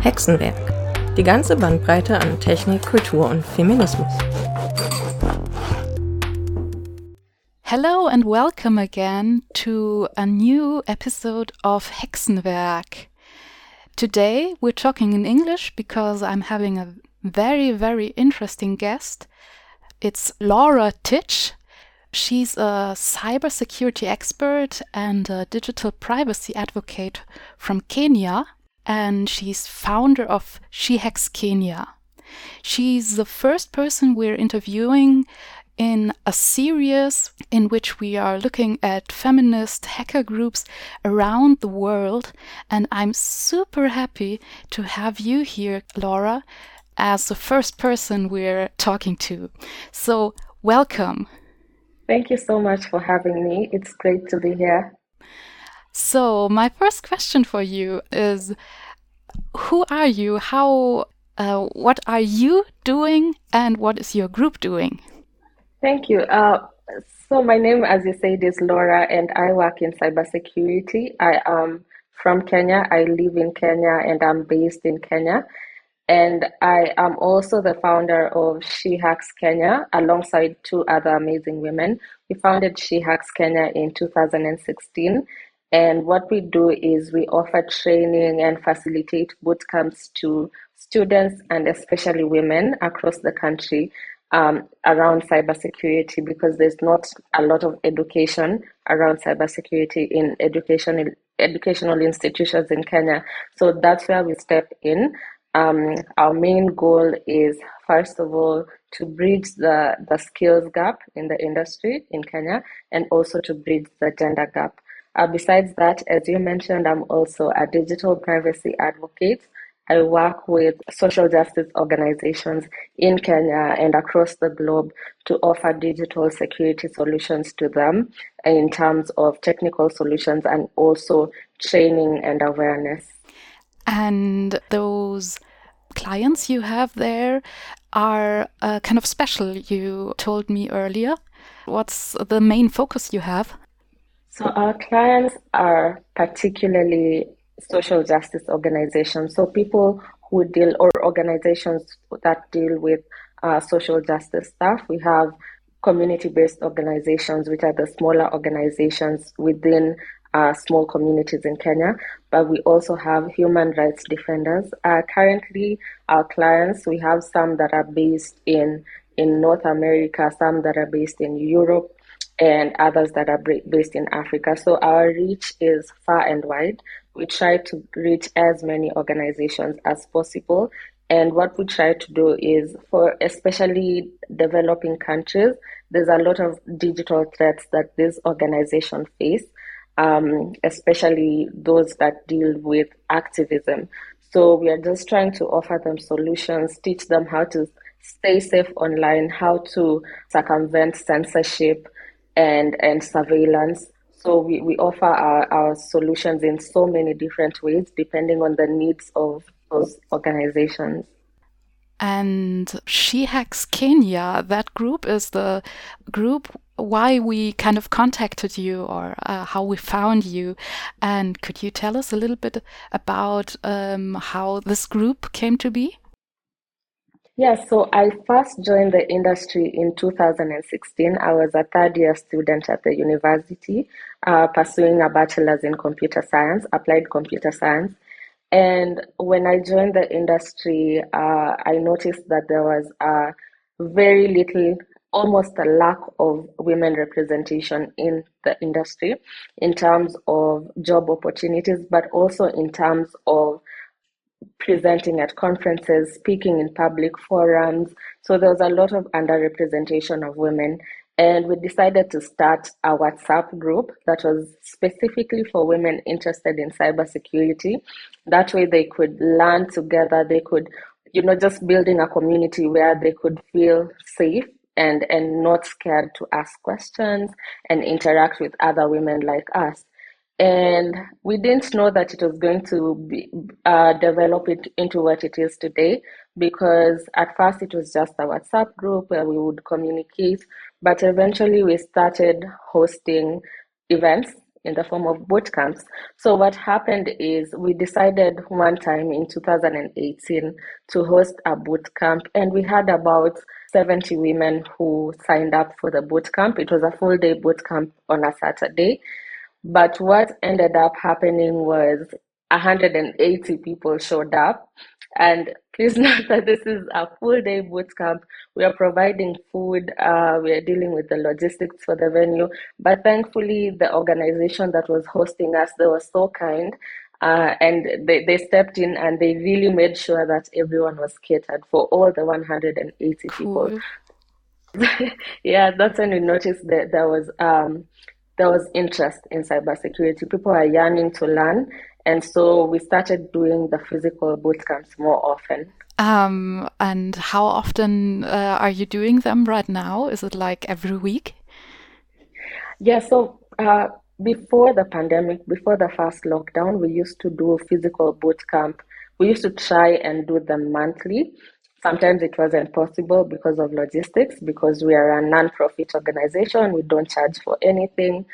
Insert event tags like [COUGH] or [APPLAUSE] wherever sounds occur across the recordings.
Hexenwerk. Die ganze Bandbreite an Technik, Kultur und Feminismus. Hello and welcome again to a new episode of Hexenwerk. Today we're talking in English because I'm having a very, very interesting guest. It's Laura Titch. She's a cybersecurity expert and a digital privacy advocate from Kenya, and she's founder of SheHacks Kenya. She's the first person we're interviewing in a series in which we are looking at feminist hacker groups around the world. And I'm super happy to have you here, Laura, as the first person we're talking to. So, welcome. Thank you so much for having me. It's great to be here. So, my first question for you is Who are you? How, uh, what are you doing? And what is your group doing? Thank you. Uh, so, my name, as you said, is Laura, and I work in cybersecurity. I am from Kenya. I live in Kenya and I'm based in Kenya. And I am also the founder of She Hacks Kenya alongside two other amazing women. We founded She Hacks Kenya in 2016. And what we do is we offer training and facilitate boot camps to students and especially women across the country um, around cybersecurity because there's not a lot of education around cybersecurity in educational educational institutions in Kenya. So that's where we step in. Um, our main goal is, first of all, to bridge the, the skills gap in the industry in Kenya and also to bridge the gender gap. Uh, besides that, as you mentioned, I'm also a digital privacy advocate. I work with social justice organizations in Kenya and across the globe to offer digital security solutions to them in terms of technical solutions and also training and awareness. And those clients you have there are uh, kind of special, you told me earlier. What's the main focus you have? So, our clients are particularly social justice organizations. So, people who deal or organizations that deal with uh, social justice stuff. We have community based organizations, which are the smaller organizations within uh, small communities in Kenya, but we also have human rights defenders. Uh, currently, our clients, we have some that are based in, in North America, some that are based in Europe, and others that are based in Africa. So our reach is far and wide. We try to reach as many organizations as possible. And what we try to do is for especially developing countries, there's a lot of digital threats that these organizations face um, especially those that deal with activism. So we are just trying to offer them solutions, teach them how to stay safe online, how to circumvent censorship and, and surveillance. So we, we offer our, our solutions in so many different ways depending on the needs of those organizations. And SheHacks Kenya, that group is the group why we kind of contacted you or uh, how we found you. And could you tell us a little bit about um, how this group came to be? Yeah, so I first joined the industry in 2016. I was a third year student at the university, uh, pursuing a bachelor's in computer science, applied computer science. And when I joined the industry, uh, I noticed that there was a very little almost a lack of women representation in the industry in terms of job opportunities, but also in terms of presenting at conferences, speaking in public forums. So there was a lot of underrepresentation of women. And we decided to start a WhatsApp group that was specifically for women interested in cybersecurity. That way they could learn together, they could, you know, just building a community where they could feel safe and and not scared to ask questions and interact with other women like us. And we didn't know that it was going to be uh, develop it into what it is today because at first it was just a WhatsApp group where we would communicate, but eventually we started hosting events in the form of boot camps. So what happened is we decided one time in 2018 to host a boot camp and we had about 70 women who signed up for the boot camp. It was a full day boot camp on a Saturday. But what ended up happening was 180 people showed up. And please [LAUGHS] note that this is a full day boot camp. We are providing food, uh, we are dealing with the logistics for the venue. But thankfully, the organization that was hosting us, they were so kind. Uh, and they, they stepped in and they really made sure that everyone was catered for all the 180 cool. people. [LAUGHS] yeah, that's when we noticed that there was um, there was interest in cybersecurity. People are yearning to learn, and so we started doing the physical boot camps more often. Um, and how often uh, are you doing them right now? Is it like every week? Yeah, so uh, before the pandemic, before the first lockdown, we used to do a physical boot camp. We used to try and do them monthly. Sometimes it wasn't possible because of logistics, because we are a non-profit organization. We don't charge for anything.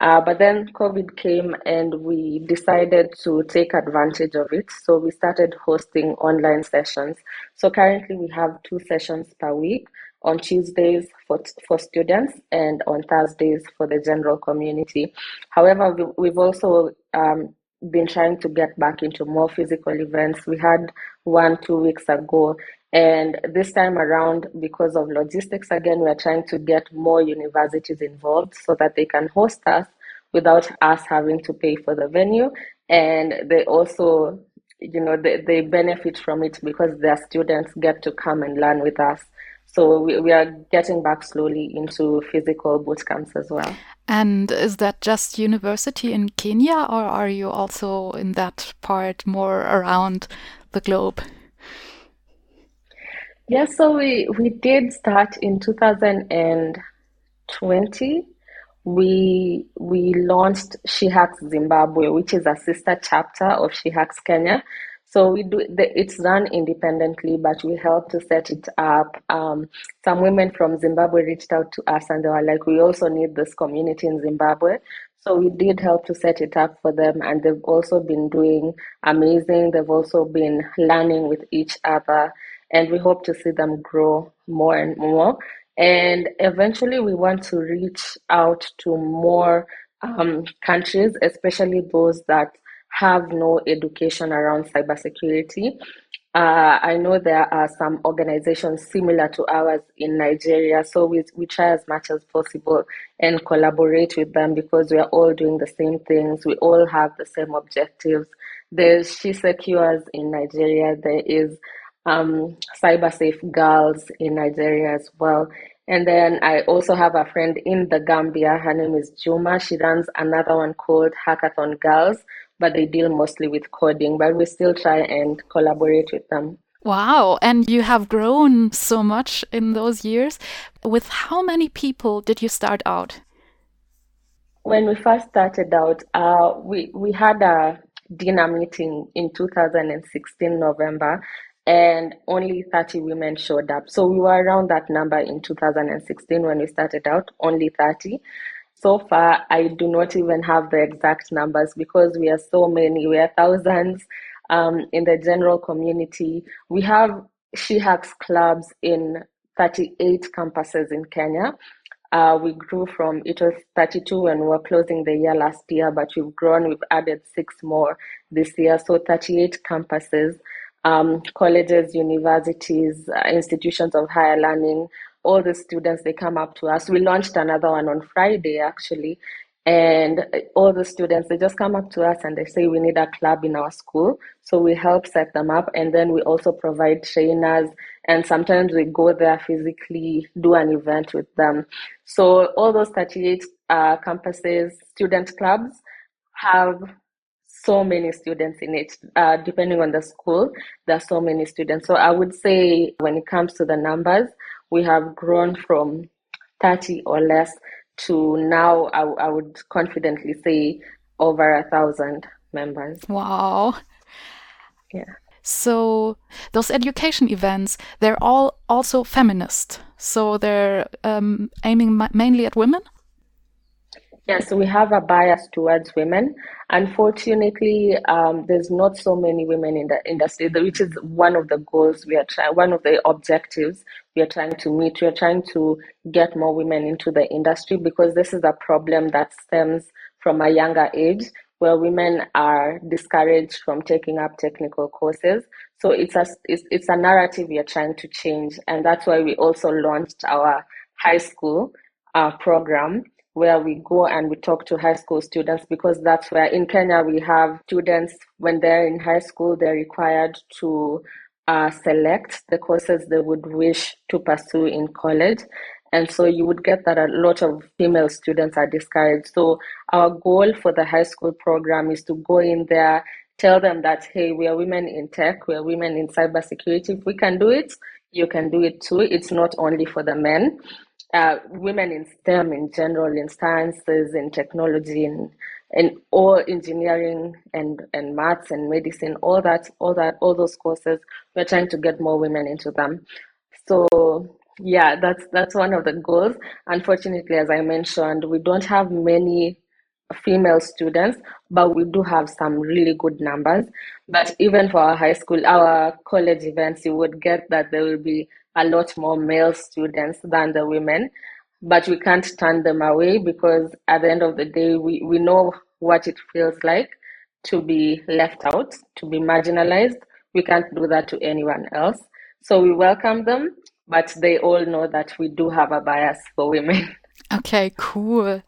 Uh, but then COVID came and we decided to take advantage of it. So we started hosting online sessions. So currently we have two sessions per week on Tuesdays for, for students and on Thursdays for the general community. However, we, have also um, been trying to get back into more physical events. We had one two weeks ago, and this time around, because of logistics, again, we're trying to get more universities involved so that they can host us without us having to pay for the venue. And they also, you know, they, they benefit from it because their students get to come and learn with us. So we, we are getting back slowly into physical boot camps as well. And is that just university in Kenya, or are you also in that part more around the globe? Yeah, so we, we did start in 2020. We we launched She Hacks Zimbabwe, which is a sister chapter of She Hacks Kenya. So we do the, it's run independently, but we help to set it up. Um, some women from Zimbabwe reached out to us and they were like, "We also need this community in Zimbabwe." So we did help to set it up for them, and they've also been doing amazing. They've also been learning with each other and we hope to see them grow more and more. And eventually, we want to reach out to more um, countries, especially those that have no education around cybersecurity. Uh, I know there are some organizations similar to ours in Nigeria, so we, we try as much as possible and collaborate with them because we are all doing the same things. We all have the same objectives. There's She Secures in Nigeria, there is um, cyber safe girls in Nigeria as well. And then I also have a friend in the Gambia. Her name is Juma. She runs another one called Hackathon Girls, but they deal mostly with coding. But we still try and collaborate with them. Wow. And you have grown so much in those years. With how many people did you start out? When we first started out, uh, we, we had a dinner meeting in 2016 November and only 30 women showed up. So we were around that number in 2016 when we started out, only 30. So far, I do not even have the exact numbers because we are so many. We are thousands um, in the general community. We have She clubs in 38 campuses in Kenya. Uh, we grew from it was 32 when we were closing the year last year, but we've grown. We've added six more this year, so 38 campuses um, colleges, universities, uh, institutions of higher learning, all the students, they come up to us. We launched another one on Friday, actually. And all the students, they just come up to us and they say, we need a club in our school. So we help set them up. And then we also provide trainers. And sometimes we go there physically, do an event with them. So all those 38 uh, campuses, student clubs have so many students in it. Uh, depending on the school, there are so many students. So I would say when it comes to the numbers, we have grown from 30 or less to now, I, I would confidently say over a thousand members. Wow. Yeah. So those education events, they're all also feminist. So they're um, aiming mainly at women. Yes, we have a bias towards women. Unfortunately, um, there's not so many women in the industry, which is one of the goals we are trying, one of the objectives we are trying to meet. We are trying to get more women into the industry because this is a problem that stems from a younger age where women are discouraged from taking up technical courses. So it's a, it's, it's a narrative we are trying to change. And that's why we also launched our high school uh, program where we go and we talk to high school students because that's where in Kenya we have students when they're in high school they're required to uh, select the courses they would wish to pursue in college. And so you would get that a lot of female students are discouraged. So our goal for the high school program is to go in there tell them that hey we are women in tech we are women in cybersecurity. If we can do it you can do it too. It's not only for the men uh, women in STEM in general, in sciences, in technology, in in all engineering and and maths and medicine, all that, all that, all those courses. We're trying to get more women into them. So yeah, that's that's one of the goals. Unfortunately, as I mentioned, we don't have many female students, but we do have some really good numbers. But even for our high school, our college events, you would get that there will be a lot more male students than the women. But we can't turn them away because at the end of the day, we, we know what it feels like to be left out, to be marginalized. We can't do that to anyone else. So we welcome them, but they all know that we do have a bias for women. [LAUGHS] Okay, cool.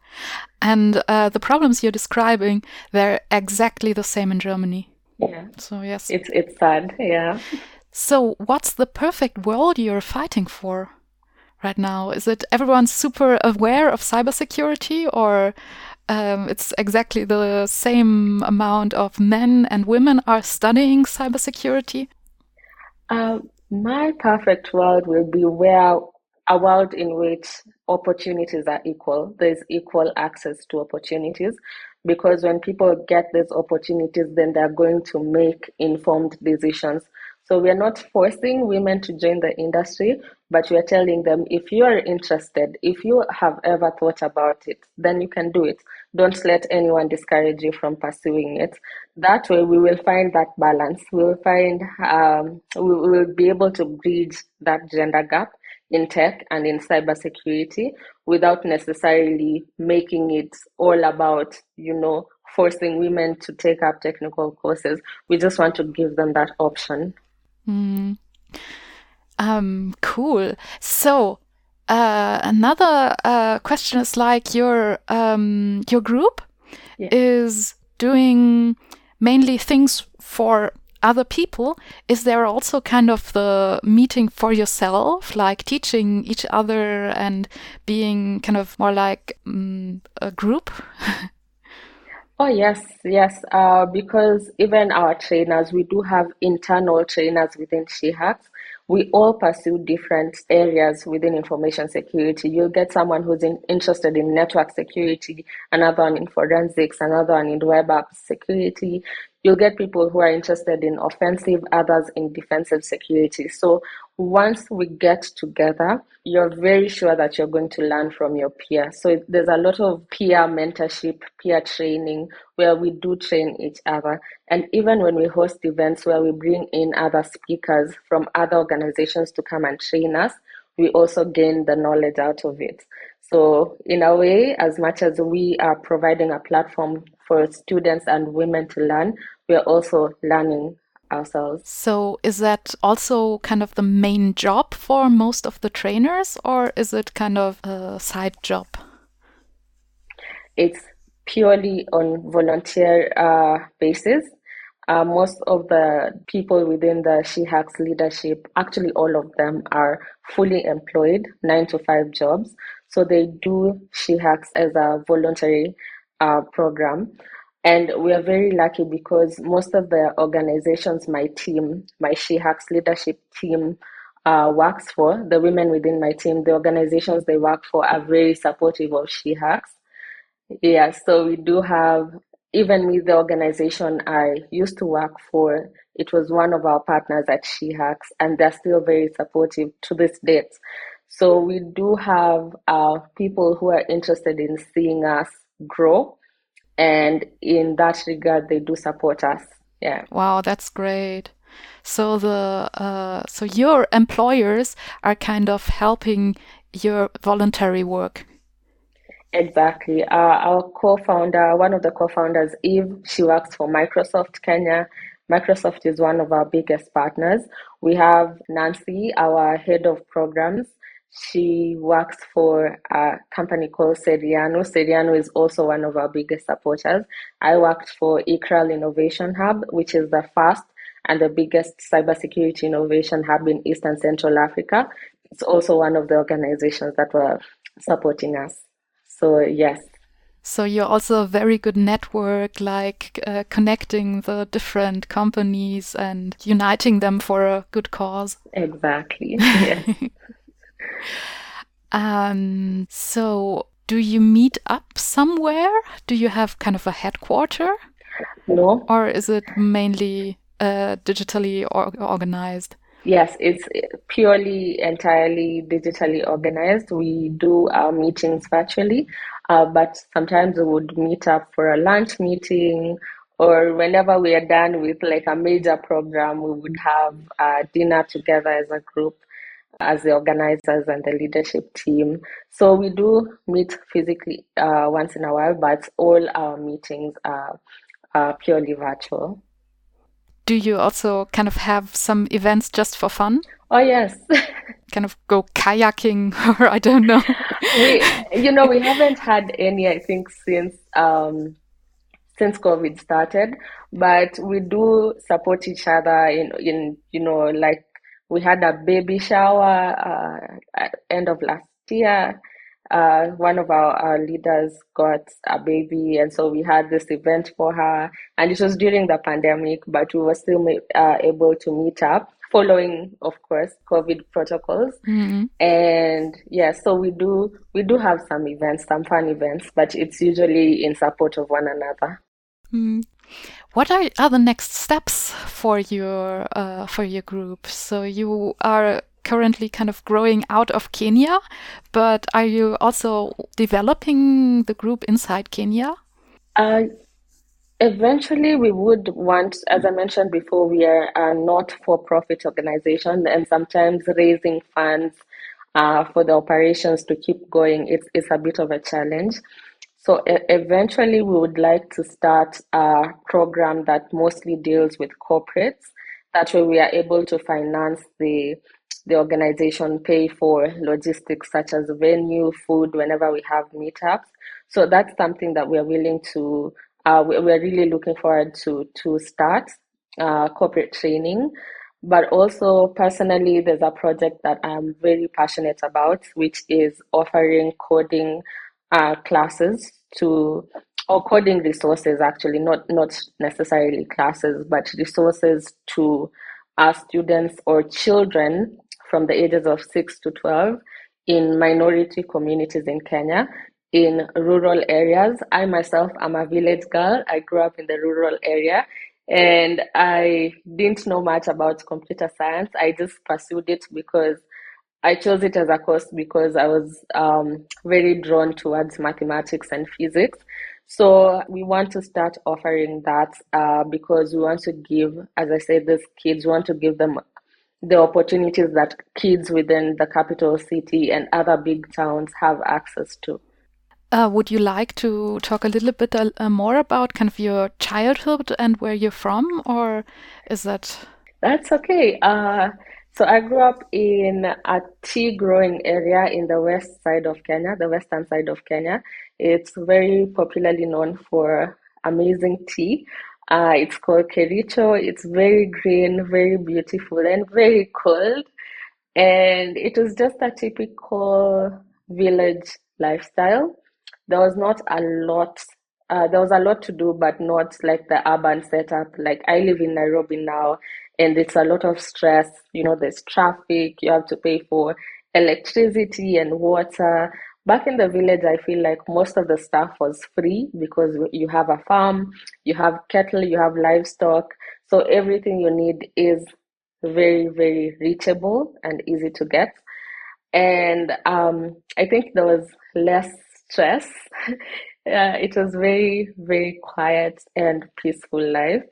And uh, the problems you're describing, they're exactly the same in Germany. Yeah. So yes. It's it's sad, yeah. So what's the perfect world you're fighting for right now? Is it everyone's super aware of cybersecurity or um, it's exactly the same amount of men and women are studying cybersecurity? Uh, my perfect world will be where a world in which opportunities are equal. There's equal access to opportunities because when people get these opportunities, then they're going to make informed decisions. So we are not forcing women to join the industry, but we are telling them if you are interested, if you have ever thought about it, then you can do it. Don't let anyone discourage you from pursuing it. That way, we will find that balance. We will find um, we will be able to bridge that gender gap in tech and in cybersecurity without necessarily making it all about, you know, forcing women to take up technical courses. We just want to give them that option. Mm. Um, cool. So, uh, another uh, question is like your um, your group yeah. is doing mainly things for other people, is there also kind of the meeting for yourself, like teaching each other and being kind of more like um, a group? [LAUGHS] oh, yes, yes. Uh, because even our trainers, we do have internal trainers within SheHacks we all pursue different areas within information security. You'll get someone who's in, interested in network security, another one in forensics, another one in web app security. You'll get people who are interested in offensive, others in defensive security. So once we get together, you're very sure that you're going to learn from your peer. So there's a lot of peer mentorship, peer training where we do train each other. And even when we host events where we bring in other speakers from other organizations to come and train us, we also gain the knowledge out of it. So, in a way, as much as we are providing a platform for students and women to learn, we are also learning ourselves. So, is that also kind of the main job for most of the trainers, or is it kind of a side job? It's purely on volunteer uh, basis. Uh, most of the people within the SheHacks leadership, actually all of them are fully employed, nine to five jobs. So they do SheHacks as a voluntary uh, program. And we are very lucky because most of the organizations my team, my SheHacks leadership team, uh, works for, the women within my team, the organizations they work for are very supportive of SheHacks. Yeah, so we do have even with the organization I used to work for, it was one of our partners at SheHacks, and they're still very supportive to this date. So we do have uh, people who are interested in seeing us grow, and in that regard, they do support us. Yeah. Wow, that's great. So the uh, so your employers are kind of helping your voluntary work. Exactly. Uh, our co-founder, one of the co-founders, Eve, she works for Microsoft Kenya. Microsoft is one of our biggest partners. We have Nancy, our head of programs. She works for a company called Serianu. Serianu is also one of our biggest supporters. I worked for ICRAL Innovation Hub, which is the first and the biggest cybersecurity innovation hub in East and Central Africa. It's also one of the organizations that were supporting us. So, yes. So you're also a very good network, like uh, connecting the different companies and uniting them for a good cause. Exactly. [LAUGHS] Yes. Um, so do you meet up somewhere? Do you have kind of a headquarter? No. Or is it mainly uh, digitally or organized? Yes, it's purely entirely digitally organized. We do our meetings virtually, uh, but sometimes we would meet up for a lunch meeting or whenever we are done with like a major program, we would have a dinner together as a group, as the organizers and the leadership team. So we do meet physically uh, once in a while, but all our meetings are, are purely virtual do you also kind of have some events just for fun? Oh yes. [LAUGHS] kind of go kayaking [LAUGHS] or I don't know. we, you know, we haven't had any. I think since um, since COVID started, but we do support each other in in you know like we had a baby shower uh, at end of last year uh, one of our, our leaders got a baby, and so we had this event for her. And it was during the pandemic, but we were still uh, able to meet up, following, of course, COVID protocols. Mm-hmm. And yeah, so we do we do have some events, some fun events, but it's usually in support of one another. Mm. What are, are the next steps for your uh, for your group? So you are currently kind of growing out of Kenya, but are you also developing the group inside Kenya? Uh, eventually, we would want, as I mentioned before, we are a not for profit organization, and sometimes raising funds uh, for the operations to keep going is, it's a bit of a challenge. So e eventually, we would like to start a program that mostly deals with corporates. That way, we are able to finance the the organization pay for logistics such as venue, food, whenever we have meetups. So that's something that we're willing to, uh, we're really looking forward to, to start uh, corporate training. But also, personally, there's a project that I'm very passionate about, which is offering coding uh, classes to or coding resources actually not not necessarily classes but resources to our students or children from the ages of 6 to 12 in minority communities in Kenya in rural areas. I myself am a village girl. I grew up in the rural area and I didn't know much about computer science. I just pursued it because I chose it as a course because I was um, very drawn towards mathematics and physics. So we want to start offering that uh, because we want to give, as I said, these kids want to give them the opportunities that kids within the capital city and other big towns have access to. Uh, would you like to talk a little bit uh, uh, more about kind of your childhood and where you're from, or is that? That's okay. Uh, so I grew up in a tea growing area in the west side of Kenya, the western side of Kenya. It's very popularly known for amazing tea. Uh, it's called Kericho. It's very green, very beautiful, and very cold. And it was just a typical village lifestyle. There was not a lot. Uh, there was a lot to do, but not like the urban setup. Like I live in Nairobi now, and it's a lot of stress. You know, there's traffic. You have to pay for electricity and water. back in the village, I feel like most of the stuff was free because you have a farm, you have cattle, you have livestock. So everything you need is very, very reachable and easy to get. And um, I think there was less stress. [LAUGHS] uh, it was very, very quiet and peaceful life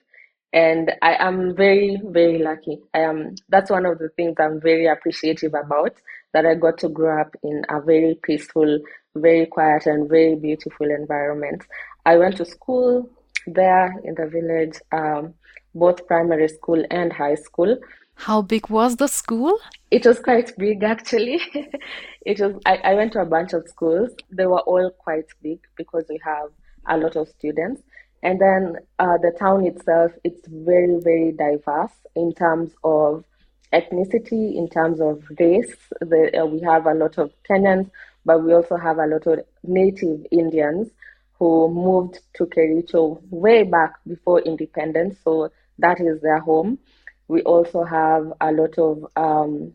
and I am very, very lucky. I am. That's one of the things I'm very appreciative about. That I got to grow up in a very peaceful, very quiet, and very beautiful environment. I went to school there in the village, um, both primary school and high school. How big was the school? It was quite big, actually. [LAUGHS] it was. I, I went to a bunch of schools. They were all quite big because we have a lot of students. And then uh, the town itself, it's very, very diverse in terms of ethnicity, in terms of race. The, uh, we have a lot of Kenyans, but we also have a lot of native Indians who moved to Kericho way back before independence. So that is their home. We also have a lot of, um,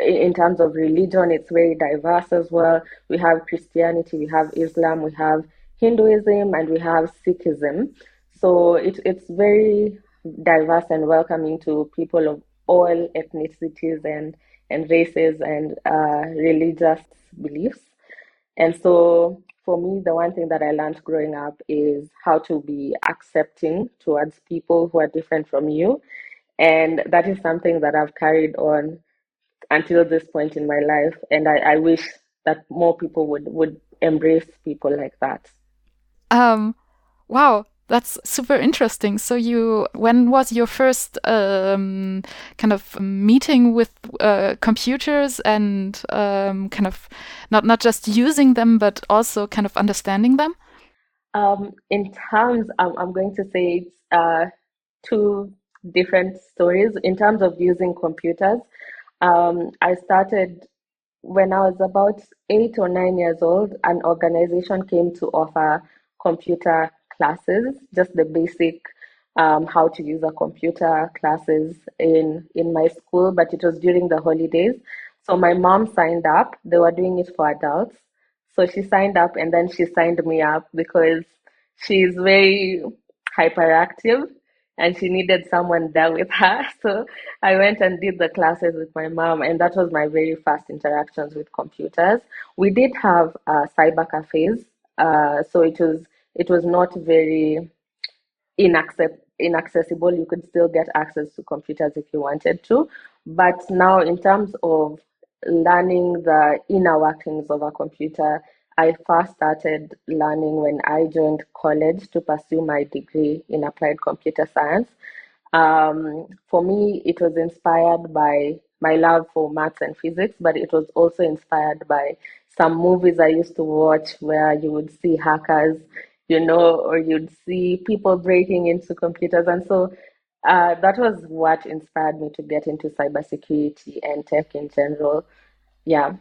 in terms of religion, it's very diverse as well. We have Christianity, we have Islam, we have Hinduism and we have Sikhism. So it, it's very diverse and welcoming to people of all ethnicities and, and races and uh, religious beliefs. And so for me, the one thing that I learned growing up is how to be accepting towards people who are different from you. And that is something that I've carried on until this point in my life. And I, I wish that more people would, would embrace people like that. Um, wow, that's super interesting. So you, when was your first um, kind of meeting with uh, computers and um, kind of not not just using them, but also kind of understanding them? Um, in terms, I'm going to say it's uh, two different stories. In terms of using computers, um, I started when I was about eight or nine years old. An organization came to offer computer classes, just the basic um, how to use a computer classes in in my school, but it was during the holidays. So my mom signed up. They were doing it for adults. So she signed up and then she signed me up because she's very hyperactive and she needed someone there with her. [LAUGHS] So I went and did the classes with my mom, and that was my very first interactions with computers. We did have uh, cyber cafes uh, so it was it was not very inaccess- inaccessible. You could still get access to computers if you wanted to. But now, in terms of learning the inner workings of a computer, I first started learning when I joined college to pursue my degree in applied computer science. Um, for me, it was inspired by my love for maths and physics, but it was also inspired by some movies I used to watch where you would see hackers, you know, or you'd see people breaking into computers. And so uh, that was what inspired me to get into cybersecurity and tech in general. Yeah.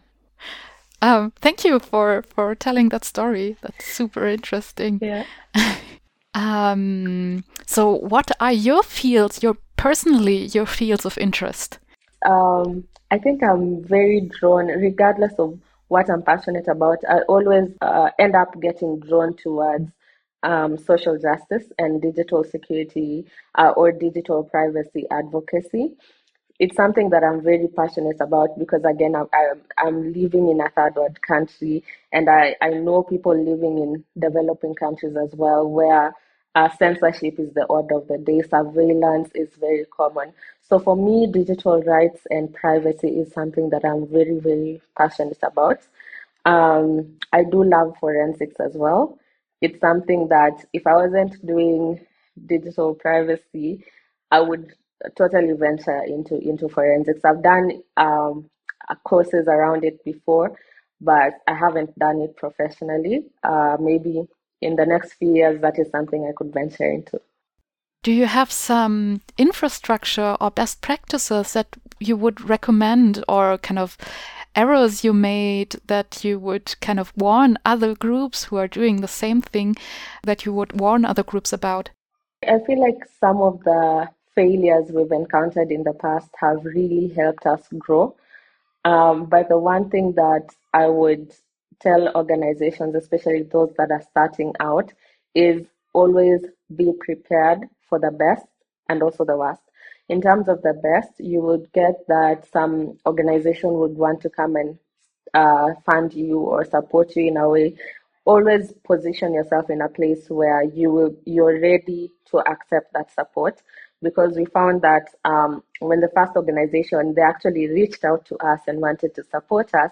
Um, thank you for for telling that story. That's super interesting. Yeah. [LAUGHS] um, so, what are your fields? Your personally your fields of interest? Um, I think I'm very drawn, regardless of what I'm passionate about, I always uh, end up getting drawn towards um, social justice and digital security uh, or digital privacy advocacy. It's something that I'm very passionate about because, again, I'm, I'm living in a third world country and I, I know people living in developing countries as well where uh, censorship is the order of the day, surveillance is very common. So for me, digital rights and privacy is something that I'm very, very passionate about. Um, I do love forensics as well. It's something that if I wasn't doing digital privacy, I would totally venture into into forensics. I've done um, courses around it before, but I haven't done it professionally. Uh, maybe in the next few years, that is something I could venture into. Do you have some infrastructure or best practices that you would recommend or kind of errors you made that you would kind of warn other groups who are doing the same thing that you would warn other groups about? I feel like some of the failures we've encountered in the past have really helped us grow. Um, but the one thing that I would tell organizations, especially those that are starting out, is always be prepared for the best and also the worst. In terms of the best, you would get that some organization would want to come and uh, fund you or support you in a way. Always position yourself in a place where you will you're ready to accept that support because we found that um, when the first organization they actually reached out to us and wanted to support us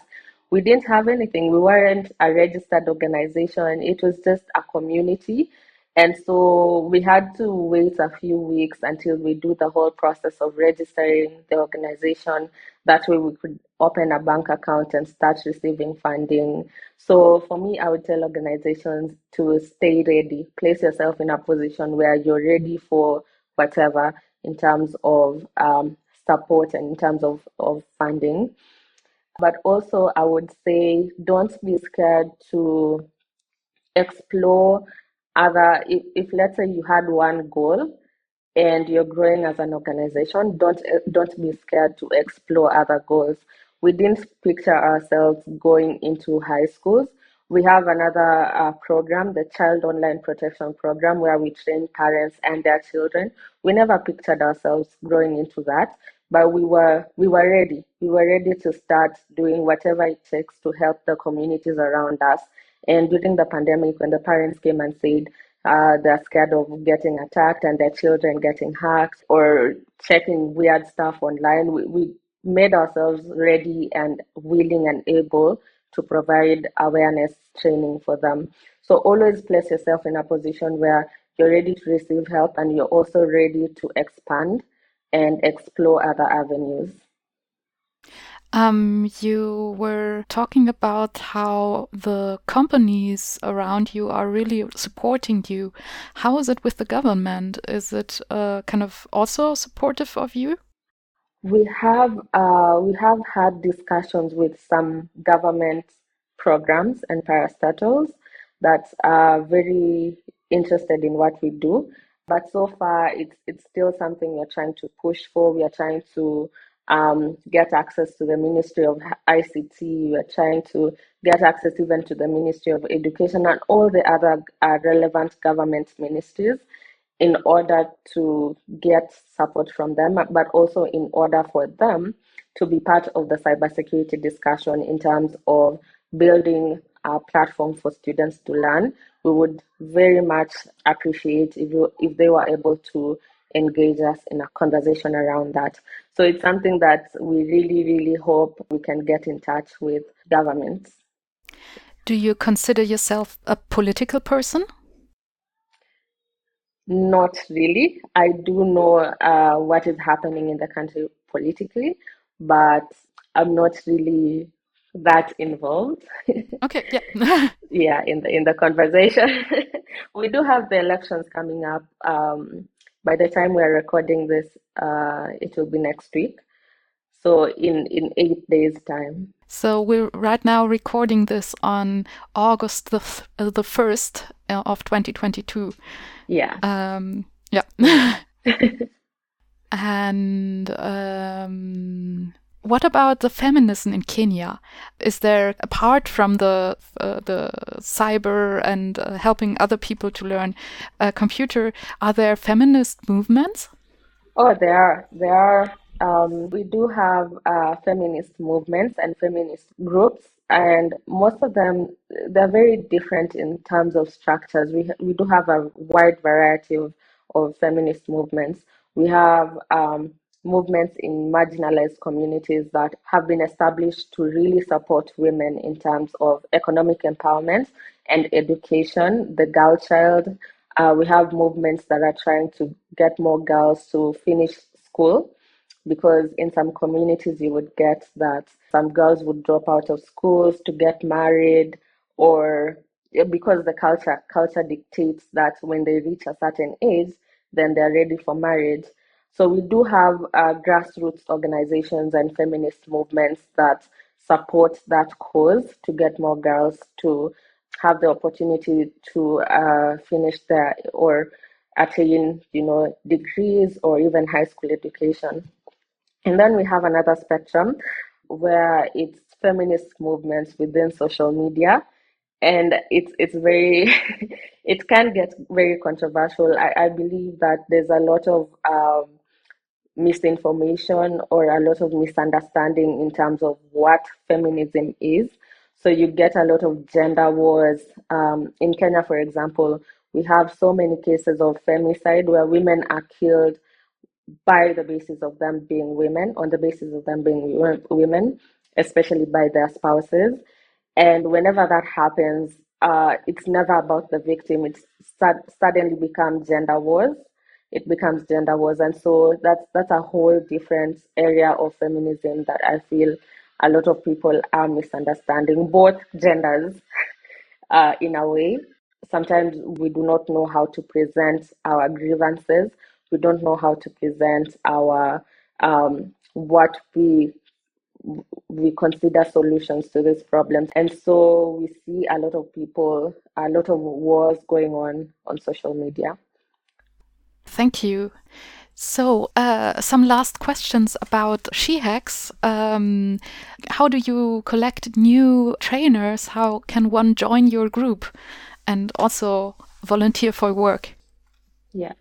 we didn't have anything we weren't a registered organization it was just a community and so we had to wait a few weeks until we do the whole process of registering the organization. That way we could open a bank account and start receiving funding. So for me, I would tell organizations to stay ready, place yourself in a position where you're ready for whatever in terms of um, support and in terms of, of funding. But also, I would say don't be scared to explore other if, if let's say you had one goal and you're growing as an organization don't don't be scared to explore other goals. We didn't picture ourselves going into high schools. We have another uh, program the child online protection program where we train parents and their children. We never pictured ourselves growing into that but we were we were ready. We were ready to start doing whatever it takes to help the communities around us. And during the pandemic, when the parents came and said uh, they're scared of getting attacked and their children getting hacked or checking weird stuff online, we, we made ourselves ready and willing and able to provide awareness training for them. So always place yourself in a position where you're ready to receive help and you're also ready to expand and explore other avenues. Um, you were talking about how the companies around you are really supporting you. How is it with the government? Is it uh, kind of also supportive of you? We have uh, we have had discussions with some government programs and parastatals that are very interested in what we do. But so far, it's it's still something we're trying to push for. We are trying to um, get access to the Ministry of ICT. We are trying to get access even to the Ministry of Education and all the other uh, relevant government ministries in order to get support from them, but also in order for them to be part of the cybersecurity discussion in terms of building a platform for students to learn. We would very much appreciate if you, if they were able to engage us in a conversation around that. So it's something that we really, really hope we can get in touch with governments. Do you consider yourself a political person? Not really. I do know uh, what is happening in the country politically, but I'm not really that involved. Okay, yeah. [LAUGHS] yeah, in the in the conversation. [LAUGHS] we do have the elections coming up um, by the time we're recording this, uh, it will be next week. So in in eight days' time. So we're right now recording this on August the uh, the first uh, of 2022. Yeah. Um, yeah. [LAUGHS] and um, what about the feminism in Kenya? Is there, apart from the uh, the cyber and uh, helping other people to learn a computer, are there feminist movements? Oh, there are. There are. Um, we do have uh, feminist movements and feminist groups, and most of them they're very different in terms of structures. We we do have a wide variety of of feminist movements. We have um, movements in marginalized communities that have been established to really support women in terms of economic empowerment and education. The Girl Child, uh, we have movements that are trying to get more girls to finish school because in some communities you would get that some girls would drop out of schools to get married or because the culture culture dictates that when they reach a certain age then they're ready for marriage so we do have uh, grassroots organizations and feminist movements that support that cause to get more girls to have the opportunity to uh, finish their or attain, you know, degrees or even high school education. And then we have another spectrum where it's feminist movements within social media and it's it's very [LAUGHS] it can get very controversial I, I believe that there's a lot of um, misinformation or a lot of misunderstanding in terms of what feminism is so you get a lot of gender wars um, in kenya for example we have so many cases of femicide where women are killed by the basis of them being women on the basis of them being women especially by their spouses and whenever that happens, uh, it's never about the victim. It suddenly becomes gender wars. It becomes gender wars, and so that's that's a whole different area of feminism that I feel a lot of people are misunderstanding both genders [LAUGHS] uh, in a way. Sometimes we do not know how to present our grievances. We don't know how to present our um, what we we consider solutions to these problems. And so we see a lot of people, a lot of wars going on on social media. Thank you. So, uh, some last questions about SheHacks. Um, how do you collect new trainers? How can one join your group and also volunteer for work? Yeah.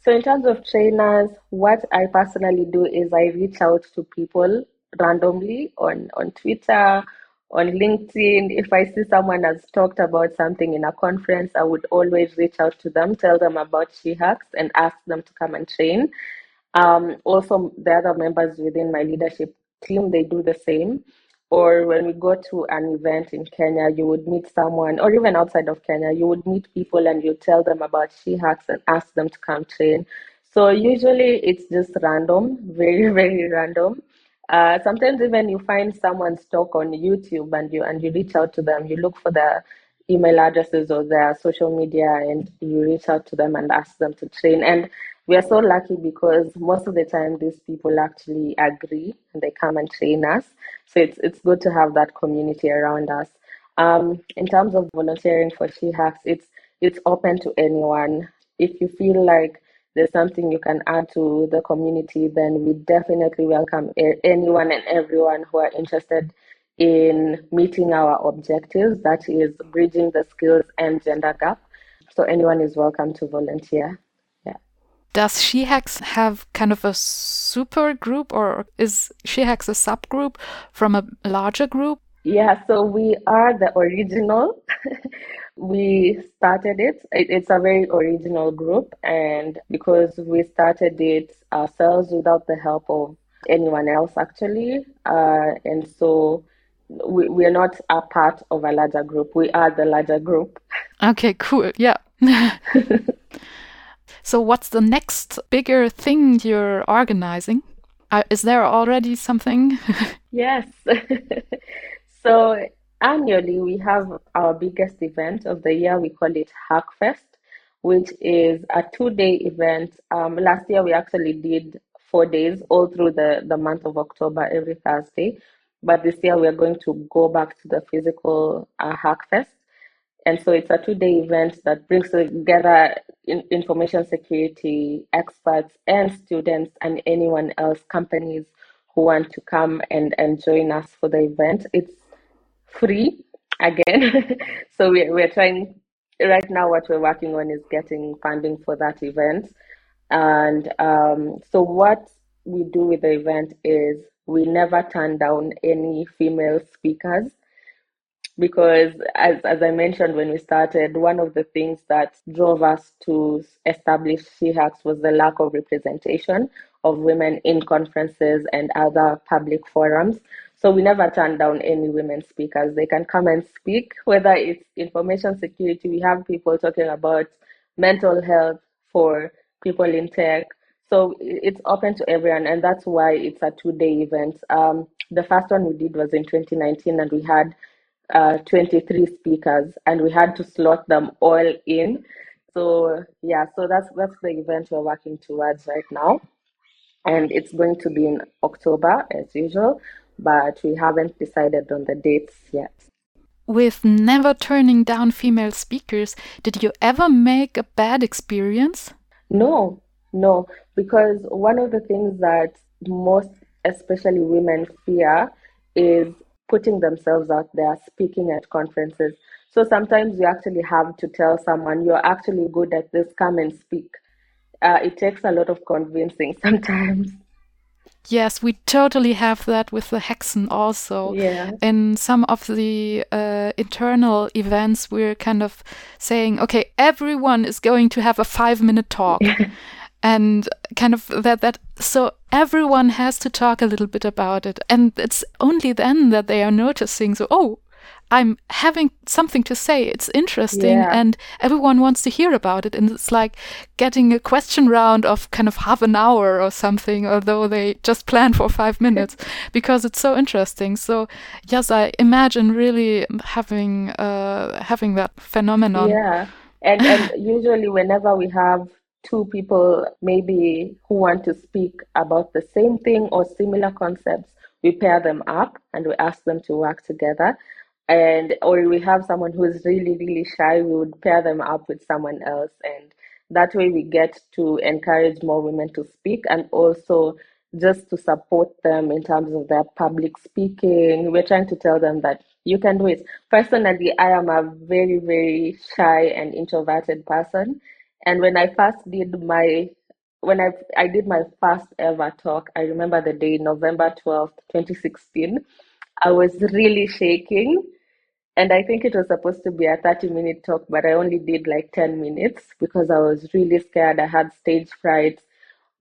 So, in terms of trainers, what I personally do is I reach out to people randomly on, on Twitter, on LinkedIn. If I see someone has talked about something in a conference, I would always reach out to them, tell them about SheHacks, and ask them to come and train. Um, also, the other members within my leadership team, they do the same. Or when we go to an event in Kenya, you would meet someone, or even outside of Kenya, you would meet people and you tell them about SheHacks and ask them to come train. So usually it's just random, [LAUGHS] very, very random. Uh, sometimes even you find someone's talk on YouTube and you and you reach out to them. You look for their email addresses or their social media and you reach out to them and ask them to train. And we are so lucky because most of the time these people actually agree and they come and train us. So it's it's good to have that community around us. Um, in terms of volunteering for SheHacks, it's it's open to anyone. If you feel like there's something you can add to the community, then we definitely welcome anyone and everyone who are interested in meeting our objectives, that is bridging the skills and gender gap. So anyone is welcome to volunteer. Yeah. Does SheHacks have kind of a super group or is SheHacks a subgroup from a larger group? Yeah, so we are the original. [LAUGHS] we started it. it. It's a very original group, and because we started it ourselves without the help of anyone else, actually, uh, and so we, we are not a part of a larger group. We are the larger group. Okay, cool. Yeah. [LAUGHS] so, what's the next bigger thing you're organizing? Uh, is there already something? [LAUGHS] yes. [LAUGHS] So annually, we have our biggest event of the year. We call it Hackfest, which is a two-day event. Um, last year, we actually did four days all through the, the month of October, every Thursday. But this year, we are going to go back to the physical uh, Hackfest. And so it's a two day event that brings together in, information security experts and students and anyone else, companies who want to come and, and join us for the event. It's free again. [LAUGHS] so we're, we're trying, right now, what we're working on is getting funding for that event. And um, so what we do with the event is we never turn down any female speakers because as, as I mentioned when we started, one of the things that drove us to establish SheHacks was the lack of representation of women in conferences and other public forums. So we never turn down any women speakers. They can come and speak, whether it's information security. We have people talking about mental health for people in tech. So it's open to everyone, and that's why it's a two-day event. Um, the first one we did was in 2019, and we had uh, 23 speakers, and we had to slot them all in. So yeah, so that's that's the event we're working towards right now, and it's going to be in October as usual but we haven't decided on the dates yet. With never turning down female speakers, did you ever make a bad experience? No, no, because one of the things that most, especially women, fear is putting themselves out there, speaking at conferences. So sometimes you actually have to tell someone you're actually good at this, come and speak. Uh, it takes a lot of convincing [LAUGHS] sometimes. Yes, we totally have that with the Haecksen also. Yeah. In some of the uh, internal events, we're kind of saying, okay, everyone is going to have a five minute talk. [LAUGHS] and kind of that that so everyone has to talk a little bit about it and it's only then that they are noticing so oh I'm having something to say. It's interesting, Yeah. and everyone wants to hear about it. And it's like getting a question round of kind of half an hour or something, although they just plan for five [LAUGHS] minutes because it's so interesting. So yes, I imagine really having uh, having that phenomenon. Yeah. And and [LAUGHS] usually whenever we have two people maybe who want to speak about the same thing or similar concepts, we pair them up and we ask them to work together. And or we have someone who is really, really shy, we would pair them up with someone else and that way we get to encourage more women to speak and also just to support them in terms of their public speaking. We're trying to tell them that you can do it. Personally, I am a very, very shy and introverted person. And when I first did my when I I did my first ever talk, I remember the day, November 12th, 2016. I was really shaking. And I think it was supposed to be a 30 minute talk, but I only did like 10 minutes because I was really scared. I had stage fright.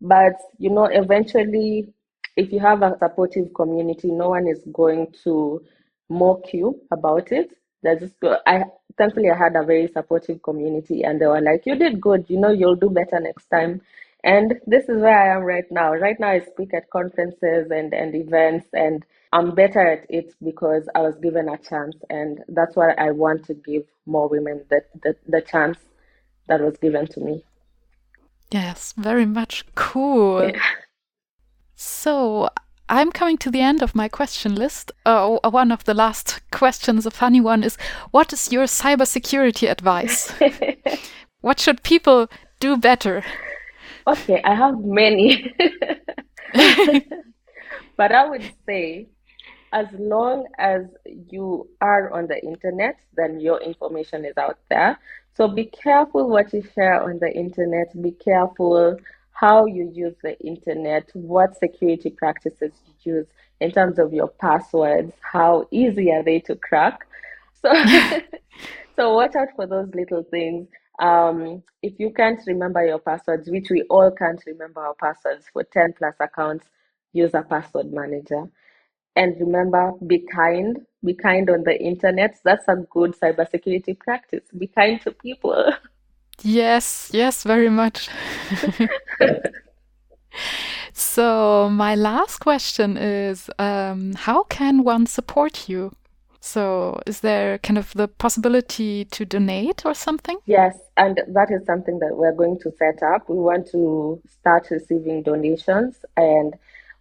But, you know, eventually, if you have a supportive community, no one is going to mock you about it. They're just I thankfully I had a very supportive community and they were like, You did good, you know, you'll do better next time. And this is where I am right now. Right now I speak at conferences and, and events and I'm better at it because I was given a chance and that's why I want to give more women the, the, the chance that was given to me. Yes, very much cool. Yeah. So I'm coming to the end of my question list. Uh, one of the last questions, a funny one, is what is your cybersecurity advice? [LAUGHS] what should people do better? Okay, I have many. [LAUGHS] but I would say as long as you are on the internet, then your information is out there. So be careful what you share on the internet. Be careful how you use the internet, what security practices you use in terms of your passwords, how easy are they to crack. So, [LAUGHS] so watch out for those little things. Um, if you can't remember your passwords, which we all can't remember our passwords for 10 plus accounts, use a password manager. And remember, be kind. Be kind on the internet. That's a good cybersecurity practice. Be kind to people. [LAUGHS] Yes, yes, very much. [LAUGHS] so, my last question is um, how can one support you? So, is there kind of the possibility to donate or something? Yes, and that is something that we're going to set up. We want to start receiving donations, and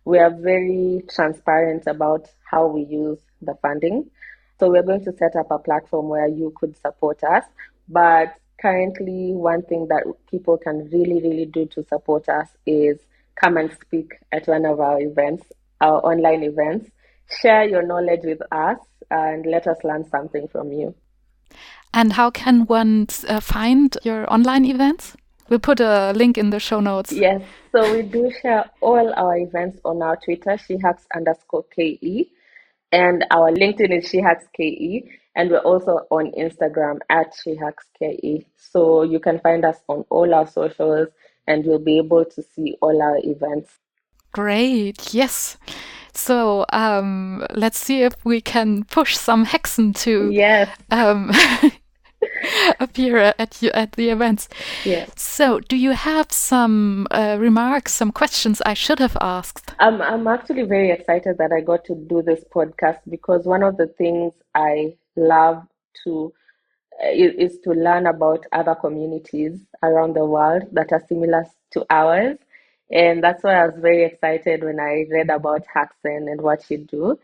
we are very transparent about how we use the funding. So, we're going to set up a platform where you could support us. But currently, one thing that people can really, really do to support us is come and speak at one of our events, our online events. Share your knowledge with us and let us learn something from you. And how can one uh, find your online events? We'll put a link in the show notes. Yes, so we do share all our events on our Twitter, shehacks underscore KE, and our LinkedIn is shehacks KE, and we're also on Instagram at shehacks KE. So you can find us on all our socials, and you'll be able to see all our events. Great, yes. So um, let's see if we can push some Haecksen to Yes, um, [LAUGHS] appear at you at the events. yes. So, do you have some uh, remarks, some questions I should have asked? I'm I'm actually very excited that I got to do this podcast because one of the things I love to uh, is, is to learn about other communities around the world that are similar to ours. And that's why I was very excited when I read about Haecksen and what you do.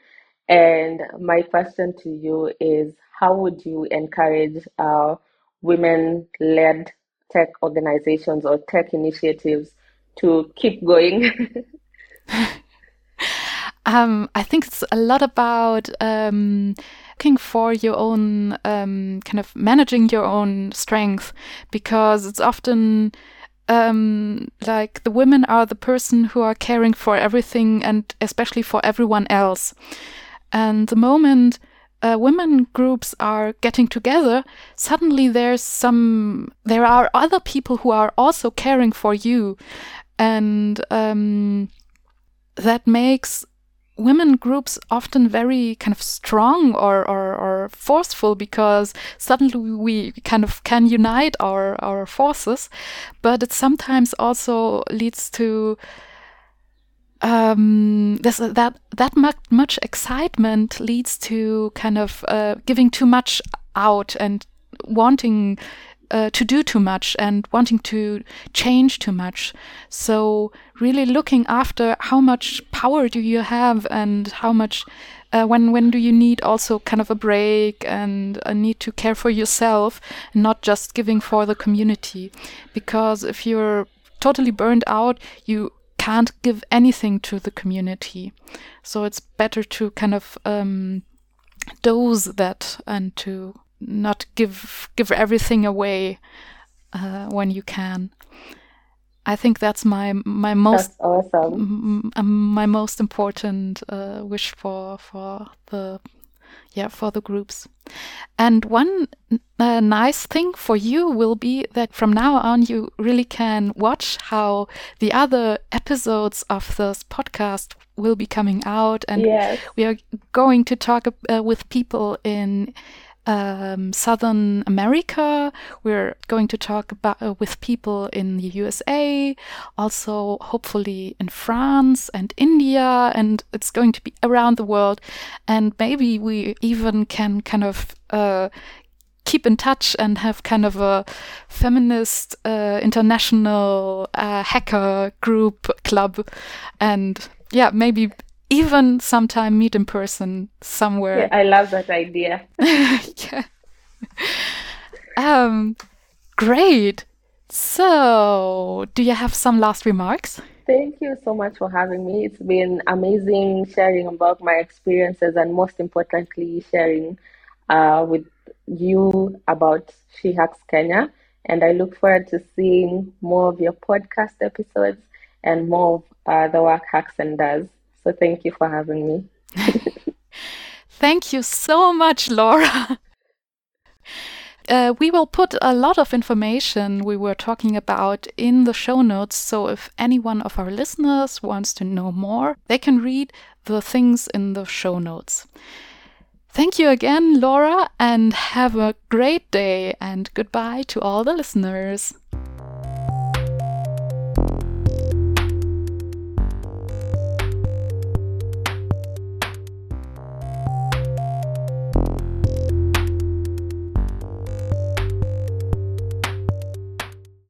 And my question to you is how would you encourage uh, women led tech organizations or tech initiatives to keep going? [LAUGHS] um, I think it's a lot about um, looking for your own um, kind of managing your own strength because it's often um, like the women are the person who are caring for everything and especially for everyone else. And the moment uh, women groups are getting together, suddenly there's some, there are other people who are also caring for you. And um, that makes women groups often very kind of strong or, or, or forceful because suddenly we kind of can unite our, our forces, but it sometimes also leads to um, this, that that much, much excitement leads to kind of uh, giving too much out and wanting uh, to do too much and wanting to change too much. So really looking after how much power do you have and how much uh, when when do you need also kind of a break and a need to care for yourself and not just giving for the community because if you're totally burned out you can't give anything to the community so it's better to kind of um, dose that and to not give give everything away uh, when you can. I think that's my my most awesome. my most important uh, wish for for the yeah for the groups. And one uh, nice thing for you will be that from now on you really can watch how the other episodes of this podcast will be coming out, and yes. we are going to talk uh, with people in um, Southern America. We're going to talk about uh, with people in the USA, also hopefully in France and India, and it's going to be around the world. And maybe we even can kind of uh, keep in touch and have kind of a feminist uh, international uh, hacker group club and yeah maybe even sometime meet in person somewhere. Yeah, I love that idea. [LAUGHS] yeah. Um, great. So, do you have some last remarks? Thank you so much for having me. It's been amazing sharing about my experiences and most importantly, sharing uh, with you about She Hacks Kenya. And I look forward to seeing more of your podcast episodes and more of uh, the work Haecksen does. So thank you for having me. [LAUGHS] thank you so much, Laura. Uh, we will put a lot of information we were talking about in the show notes. So if any one of our listeners wants to know more, they can read the things in the show notes. Thank you again, Laura, and have a great day. And goodbye to all the listeners.